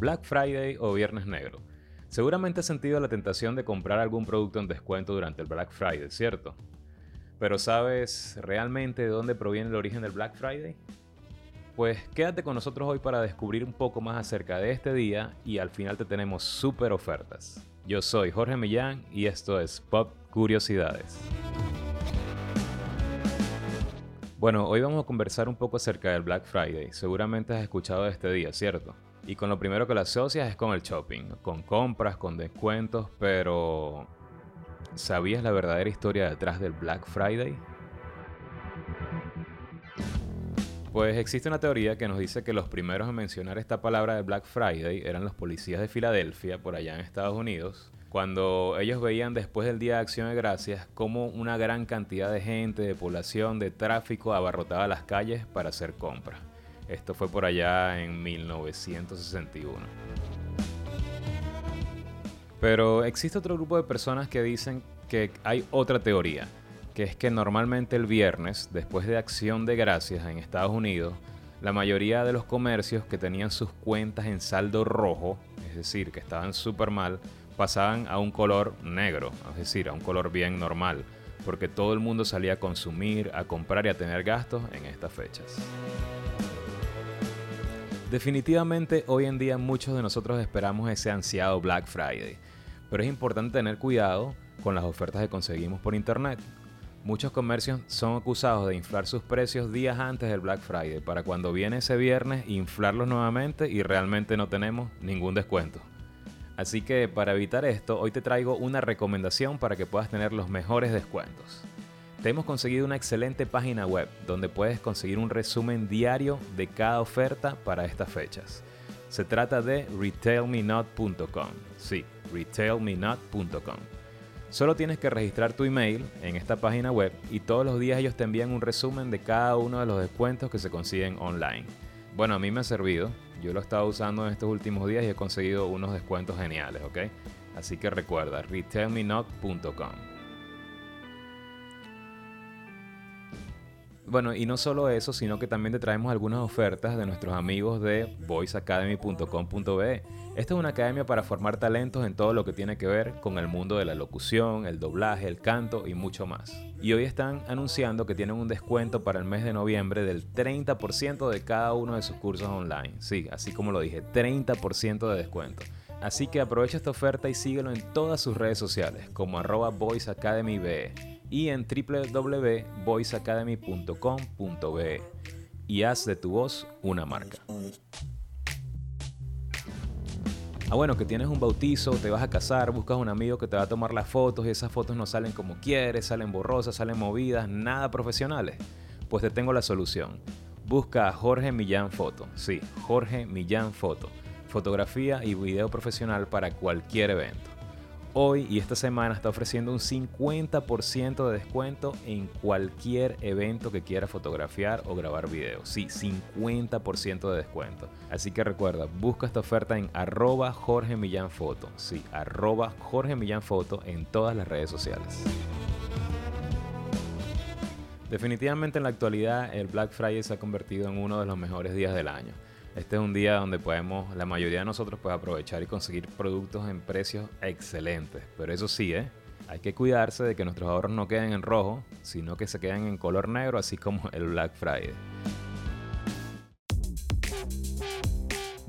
Black Friday o Viernes Negro. Seguramente has sentido la tentación de comprar algún producto en descuento durante el Black Friday, ¿cierto? Pero ¿sabes realmente de dónde proviene el origen del Black Friday? Pues quédate con nosotros hoy para descubrir un poco más acerca de este día y al final te tenemos súper ofertas. Yo soy Jorge Millán y esto es Pop Curiosidades. Bueno, hoy vamos a conversar un poco acerca del Black Friday. Seguramente has escuchado de este día, ¿cierto? Y con lo primero que lo asocias es con el shopping, con compras, con descuentos, pero ¿sabías la verdadera historia detrás del Black Friday? Pues existe una teoría que nos dice que los primeros en mencionar esta palabra de Black Friday eran los policías de Filadelfia, por allá en Estados Unidos, cuando ellos veían después del Día de Acción de Gracias cómo una gran cantidad de gente, de población, de tráfico abarrotaba las calles para hacer compras. Esto fue por allá en 1961. Pero existe otro grupo de personas que dicen que hay otra teoría, que es que normalmente el viernes, después de Acción de Gracias en Estados Unidos, la mayoría de los comercios que tenían sus cuentas en saldo rojo, es decir, que estaban súper mal, pasaban a un color negro, es decir, a un color bien normal, porque todo el mundo salía a consumir, a comprar y a tener gastos en estas fechas. Definitivamente hoy en día muchos de nosotros esperamos ese ansiado Black Friday, pero es importante tener cuidado con las ofertas que conseguimos por internet. Muchos comercios son acusados de inflar sus precios días antes del Black Friday para cuando viene ese viernes inflarlos nuevamente y realmente no tenemos ningún descuento. Así que para evitar esto, hoy te traigo una recomendación para que puedas tener los mejores descuentos. Te hemos conseguido una excelente página web donde puedes conseguir un resumen diario de cada oferta para estas fechas. Se trata de retailmenot.com. Sí, retailmenot.com. Solo tienes que registrar tu email en esta página web y todos los días ellos te envían un resumen de cada uno de los descuentos que se consiguen online. Bueno, a mí me ha servido yo lo he estado usando en estos últimos días y he conseguido unos descuentos geniales, ¿ok? Así que recuerda, retailmenot.com. Bueno, y no solo eso, sino que también te traemos algunas ofertas de nuestros amigos de voiceacademy.com.be. Esta es una academia para formar talentos en todo lo que tiene que ver con el mundo de la locución, el doblaje, el canto y mucho más. Y hoy están anunciando que tienen un descuento para el mes de noviembre del 30% de cada uno de sus cursos online. Sí, así como lo dije, 30% de descuento. Así que aprovecha esta oferta y síguelo en todas sus redes sociales como arroba voiceacademybe y en www.voiceacademy.com.be y haz de tu voz una marca. Ah, bueno, que tienes un bautizo, te vas a casar, buscas un amigo que te va a tomar las fotos y esas fotos no salen como quieres, salen borrosas, salen movidas, nada profesionales. Pues te tengo la solución. Busca a Jorge Millán Foto. Sí, Jorge Millán Foto. Fotografía y video profesional para cualquier evento hoy y esta semana está ofreciendo un 50% de descuento en cualquier evento que quiera fotografiar o grabar video. Sí, 50% de descuento. Así que recuerda, busca esta oferta en arroba. Sí, arroba Jorge Millán en todas las redes sociales. Definitivamente en la actualidad el Black Friday se ha convertido en uno de los mejores días del año. Este es un día donde podemos, la mayoría de nosotros, puede aprovechar y conseguir productos en precios excelentes. Pero eso sí, ¿eh? hay que cuidarse de que nuestros ahorros no queden en rojo, sino que se queden en color negro, así como el Black Friday.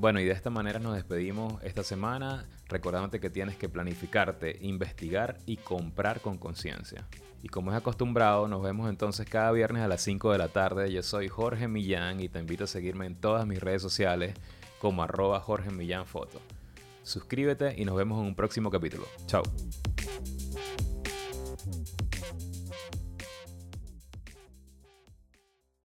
Bueno, y de esta manera nos despedimos esta semana, recordándote que tienes que planificarte, investigar y comprar con conciencia. Y como es acostumbrado, nos vemos entonces cada viernes a las 5 de la tarde. Yo soy Jorge Millán y te invito a seguirme en todas mis redes sociales como arroba Jorge Millán Foto. Suscríbete y nos vemos en un próximo capítulo. Chao.